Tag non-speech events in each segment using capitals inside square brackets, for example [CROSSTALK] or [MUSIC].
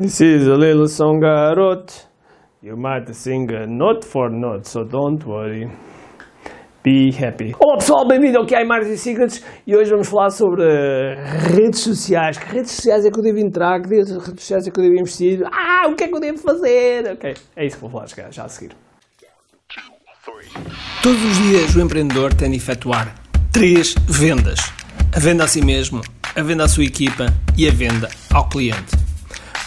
This is a little song I wrote. You might sing note for note, so don't worry. Be happy. Olá pessoal, bem-vindo ao QI Marketing Secrets e hoje vamos falar sobre eh, redes sociais. Que redes sociais é que eu devo entrar? Que redes sociais é que eu devo investir? Ah, o que é que eu devo fazer? Ok, é isso que vou falar já, já a seguir. Todos os dias o empreendedor tem de efetuar três vendas: a venda a si mesmo, a venda à sua equipa e a venda ao cliente.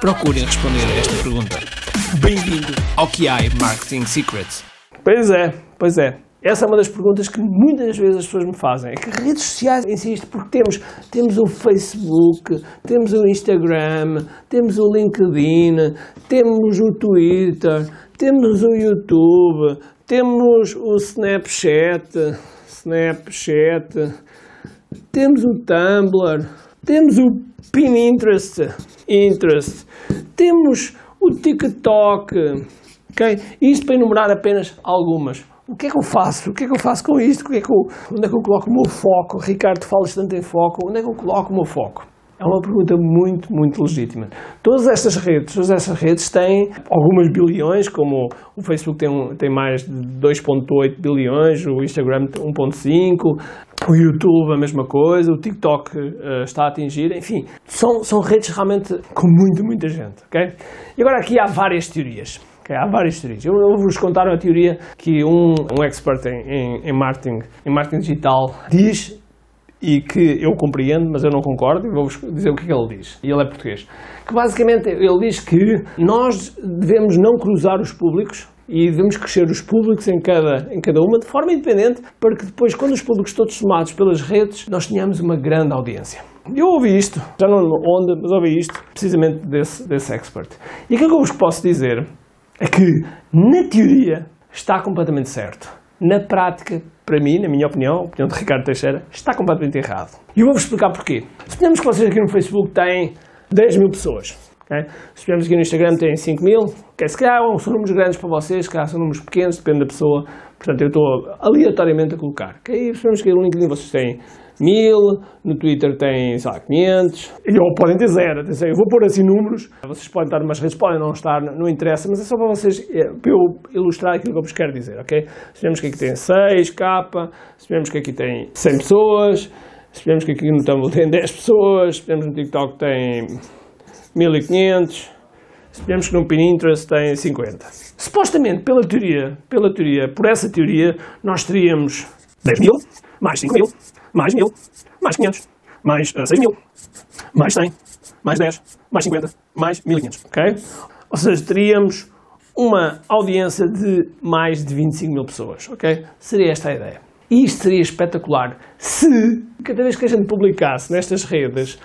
procurem responder a esta pergunta. Bem-vindo ao QI Marketing Secrets. Pois é, pois é. Essa é uma das perguntas que muitas vezes as pessoas me fazem. É que redes sociais, insisto, porque temos, temos o Facebook, temos o Instagram, temos o LinkedIn, temos o Twitter, temos o YouTube, temos o Snapchat, Snapchat, temos o Tumblr, temos o Pinterest, Interest, temos o TikTok, ok? Isto para enumerar apenas algumas. O que é que eu faço? O que é que eu faço com isto? O que é que eu, onde é que eu coloco o meu foco? Ricardo, falas tanto em foco. Onde é que eu coloco o meu foco? É uma pergunta muito, muito legítima. Todas estas redes, todas estas redes têm algumas bilhões, como o Facebook tem, um, tem mais de 2.8 bilhões, o Instagram 1.5, o YouTube a mesma coisa, o TikTok uh, está a atingir, enfim, são, são redes realmente com muita, muita gente, ok? E agora aqui há várias teorias. Há várias teorias. Eu, eu vou-vos contar uma teoria que um, um expert em, em, em, marketing, em marketing digital diz e que eu compreendo, mas eu não concordo, e vou-vos dizer o que, é que ele diz. E ele é português. Que basicamente ele diz que nós devemos não cruzar os públicos e devemos crescer os públicos em cada, em cada uma de forma independente para que depois, quando os públicos todos somados pelas redes, nós tenhamos uma grande audiência. Eu ouvi isto, já não onde, mas ouvi isto precisamente desse, desse expert. E aquilo que eu vos posso dizer é que, na teoria, está completamente certo. Na prática, para mim, na minha opinião, a opinião de Ricardo Teixeira, está completamente errado. E eu vou-vos explicar porquê. Suponhamos que vocês aqui no Facebook têm 10 mil pessoas. Okay? Suponhamos que no Instagram têm 5 mil. Okay? Se calhar são números grandes para vocês, se calhar são números pequenos, depende da pessoa. Portanto, eu estou aleatoriamente a colocar. Okay? Suponhamos que no LinkedIn vocês têm mil, no Twitter tem, sei lá, 500, ou podem ter zero, atenção, eu vou pôr assim números, vocês podem estar numas redes, podem não estar, não interessa, mas é só para vocês, é, para eu ilustrar aquilo que eu vos quero dizer, ok? Sabemos que aqui tem 6 capa, sabemos que aqui tem 100 pessoas, sabemos que aqui no Tumblr tem 10 pessoas, sabemos que no TikTok tem 1500, sabemos que no Pinterest tem 50. Supostamente, pela teoria, pela teoria, por essa teoria, nós teríamos 10 mil, mais 5 mil, mais 1000, mais 500, mais uh, 6 mil, mais 100, mais 10, mais 50, mais 1500, ok? Ou seja, teríamos uma audiência de mais de 25 mil pessoas, ok? Seria esta a ideia. E isto seria espetacular se, cada vez que a gente publicasse nestas redes,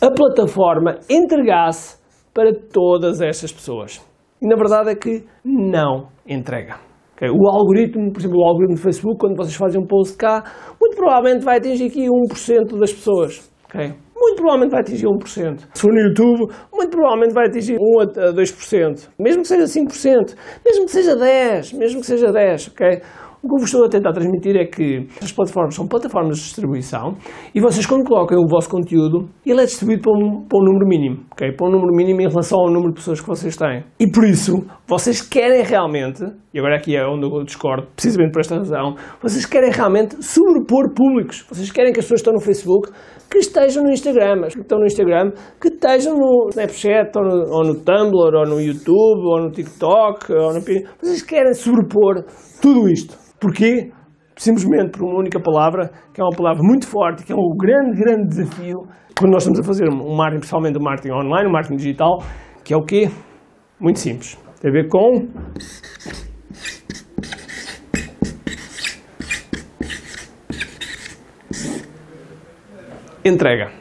a plataforma entregasse para todas estas pessoas. E na verdade é que não entrega. Okay? O algoritmo, por exemplo, o algoritmo do Facebook, quando vocês fazem um post cá, muito provavelmente vai atingir aqui 1% das pessoas. Okay? Muito provavelmente vai atingir 1%. Se for no YouTube, muito provavelmente vai atingir 1 a 2%. Mesmo que seja 5%, mesmo que seja 10%, mesmo que seja 10%, ok? O que eu vos estou a tentar transmitir é que as plataformas são plataformas de distribuição e vocês, quando colocam o vosso conteúdo, ele é distribuído para um, para um número mínimo, ok? Para um número mínimo em relação ao número de pessoas que vocês têm. E por isso, vocês querem realmente, e agora aqui é onde eu discordo, precisamente por esta razão, vocês querem realmente sobrepor públicos. Vocês querem que as pessoas que estão no Facebook que estejam no Instagram, as que estão no Instagram, que estejam no Snapchat, ou no, ou no Tumblr, ou no YouTube, ou no TikTok, ou no... Vocês querem sobrepor tudo isto. Porquê? Simplesmente por uma única palavra, que é uma palavra muito forte, que é um grande, grande desafio quando nós estamos a fazer um marketing, principalmente o marketing online, o marketing digital, que é o quê? Muito simples. Tem a ver com entrega.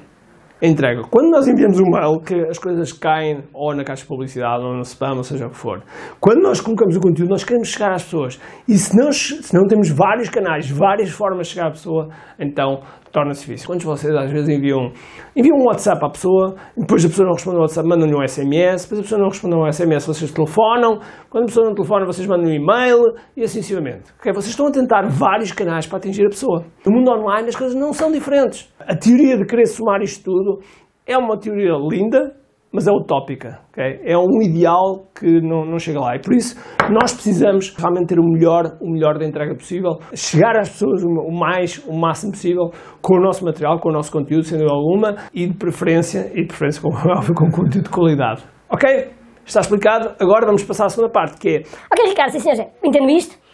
entrega. Quando nós enviamos um mail, que as coisas caem ou na caixa de publicidade ou no spam, ou seja o que for. Quando nós colocamos o conteúdo, nós queremos chegar às pessoas. E se não, se não temos vários canais, várias formas de chegar à pessoa, então torna-se difícil. Quantos de vocês às vezes enviam, enviam um WhatsApp à pessoa, depois a pessoa não responde ao WhatsApp, mandam-lhe um SMS, depois a pessoa não responde ao SMS, vocês telefonam, quando a pessoa não telefona, vocês mandam um e-mail e assim sucessivamente. Okay? Vocês estão a tentar vários canais para atingir a pessoa. No mundo online as coisas não são diferentes. A teoria de querer somar isto tudo é uma teoria linda, mas é utópica. Okay? É um ideal que não, não chega lá. E por isso nós precisamos realmente ter o melhor, o melhor da entrega possível, chegar às pessoas o mais, o máximo possível com o nosso material, com o nosso conteúdo, sendo alguma, e de preferência, e de preferência com, [LAUGHS] com conteúdo de qualidade. Ok? Está explicado? Agora vamos passar à segunda parte, que é... Ok, Ricardo, sim senhor, entendo isto.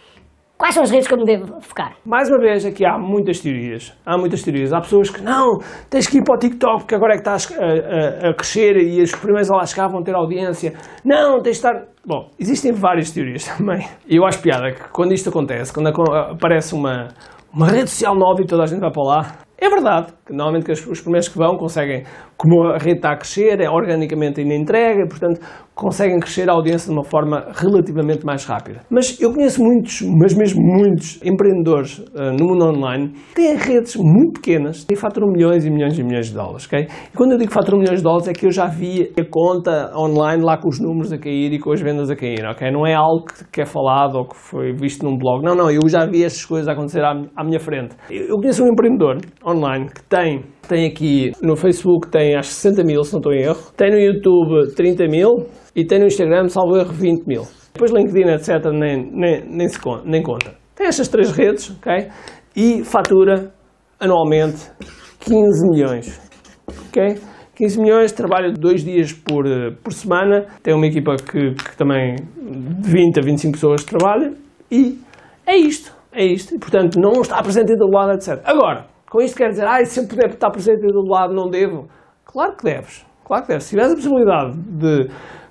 Quais são as redes que eu me devo focar? Mais uma vez, aqui há muitas teorias. Há muitas teorias. Há pessoas que, não, tens que ir para o TikTok, porque agora é que estás a, a, a crescer e os primeiros a lá chegar vão ter audiência. Não, tens de estar... Bom, existem várias teorias também. E eu acho piada que quando isto acontece, quando aparece uma, uma rede social nova e toda a gente vai para lá, é verdade que normalmente que os primeiros que vão conseguem, como a rede está a crescer, é organicamente ainda entrega, portanto conseguem crescer a audiência de uma forma relativamente mais rápida. Mas eu conheço muitos, mas mesmo muitos empreendedores uh, no mundo online que têm redes muito pequenas e faturam milhões e milhões e milhões de dólares, ok? E quando eu digo faturam milhões de dólares é que eu já vi a conta online lá com os números a cair e com as vendas a cair, ok? Não é algo que é falado ou que foi visto num blog. Não, não, eu já vi essas coisas acontecer à, à minha frente. Eu conheço um empreendedor online que tem tem aqui no Facebook tem às 60 mil, se não estou em erro. Tem no YouTube 30 mil e tem no Instagram, salvo erro, 20 mil. Depois LinkedIn, etc., nem, nem, nem, se conta, nem conta. Tem estas três redes, ok? E fatura anualmente 15 milhões, ok? 15 milhões, trabalha dois dias por, por semana, tem uma equipa que, que também de 20 a 25 pessoas trabalha e é isto, é isto. E, portanto, não está presente em todo lado, etc. Agora, com isto quer dizer, ah, se eu puder estar presente todo lado, não devo? Claro que deves, claro que deves. Se tiveres a possibilidade de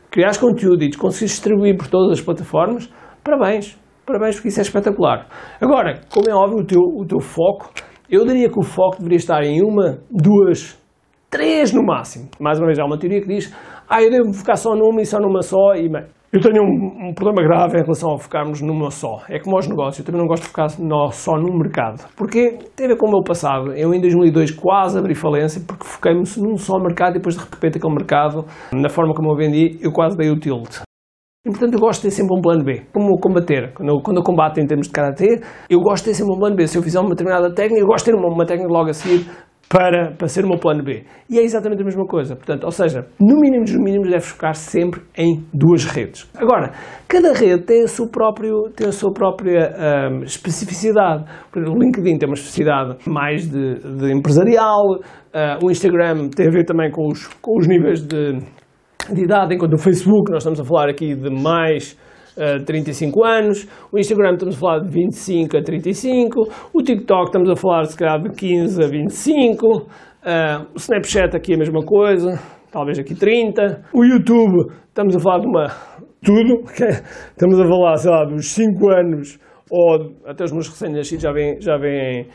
criares conteúdo e de conseguir distribuir por todas as plataformas, parabéns, parabéns porque isso é espetacular. Agora, como é óbvio, o teu, o teu foco, eu diria que o foco deveria estar em uma, duas, três no máximo. Mais uma vez, há uma teoria que diz, ah, eu devo focar só numa e só numa só, e bem, eu tenho um, um, problema grave em relação a focarmos numa só. É como aos negócios, eu também não gosto de focar no, só num mercado. Porque tem a ver com o meu passado. Eu em 2002 quase abri falência porque foquei-me num só mercado e depois de repente aquele mercado, na forma como eu vendi, eu quase dei o tilt. E, portanto, eu gosto de ter sempre um plano B. Como combater. Quando eu, quando eu combato em termos de karatê, eu gosto de ter sempre um plano B. Se eu fizer uma determinada técnica, eu gosto de ter uma, uma técnica logo a seguir para, para ser o meu plano B. E é exatamente a mesma coisa. Portanto, ou seja, no mínimo dos mínimos deve focar sempre em duas redes. Agora, cada rede tem a sua, próprio, tem a sua própria um, especificidade. O LinkedIn tem uma especificidade mais de, de empresarial, uh, o Instagram tem a ver também com os, com os níveis de, de idade, enquanto o Facebook, nós estamos a falar aqui de mais uh, 35 anos, o Instagram estamos a falar de 25 a 35, o TikTok estamos a falar se calhar de 15 a 25, uh, o Snapchat aqui é a mesma coisa, talvez aqui 30, o YouTube estamos a falar de uma tudo, [LAUGHS] okay? estamos a falar, sei lá, dos 5 anos ou até os meus recém-nascidos já vêm já vêm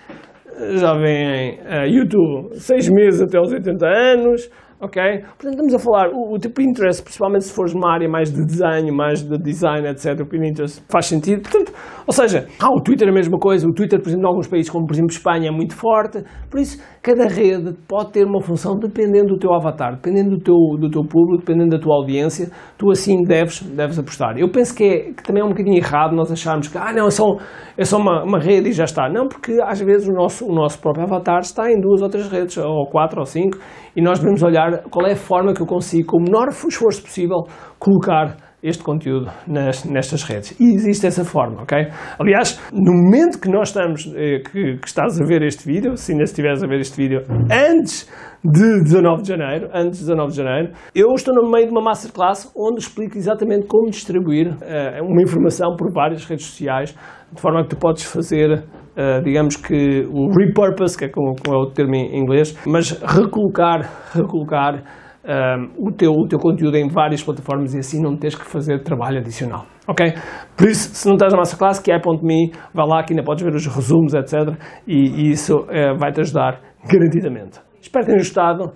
já vêm uh, YouTube 6 meses até aos 80 anos, ok? Portanto, estamos a falar, o, o teu Pinterest, principalmente se fores numa área mais de desenho, mais de design, etc., o Pinterest faz sentido. Portanto, ou seja, ah, o Twitter é a mesma coisa, o Twitter, por exemplo, em alguns países, como por exemplo Espanha, é muito forte, por isso, cada rede pode ter uma função dependendo do teu avatar, dependendo do teu, do teu público, dependendo da tua audiência, tu assim deves, deves apostar. Eu penso que, é, que também é um bocadinho errado nós acharmos que, ah, não, é só, é só uma, uma rede e já está. Não, porque às vezes o nosso, o nosso próprio avatar está em duas ou três redes, ou quatro ou cinco, e nós devemos olhar qual é a forma que eu consigo, com o menor esforço possível, colocar este conteúdo nas, nestas redes. E existe essa forma, ok? Aliás, no momento que nós estamos, eh, que, que, estás a ver este vídeo, se ainda estiveres a ver este vídeo antes de 19 de janeiro, antes de 19 de janeiro, eu estou no meio de uma masterclass onde explico exatamente como distribuir uh, uma informação por várias redes sociais, de forma que tu podes fazer Uh, digamos que o repurpose, que é como, como, é o termo em inglês, mas recolocar, recolocar uh, o, teu, o teu conteúdo em várias plataformas e assim não tens que fazer trabalho adicional. Ok? Por isso, se não estás na masterclass, que é .me, vai lá que ainda podes ver os resumos, etc. E, e isso uh, vai-te ajudar garantidamente. Espero que tenham gostado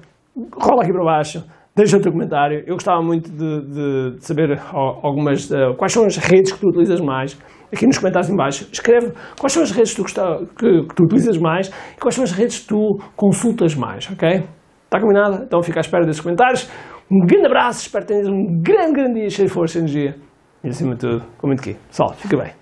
rola aqui para baixo, deixa o teu comentário. Eu gostava muito de, de- de saber algumas, eh, quais são as redes que tu utilizas mais. Aqui nos comentários em baixo, escreve quais são as redes que tu, que, que tu utilizas mais e quais são as redes que tu consultas mais, ok? Está combinado? Então fica à espera desses comentários. Um grande abraço, espero que tenhas um grande, grande dia cheio de força e energia. E acima de tudo, com muito aqui. Pessoal, fica bem.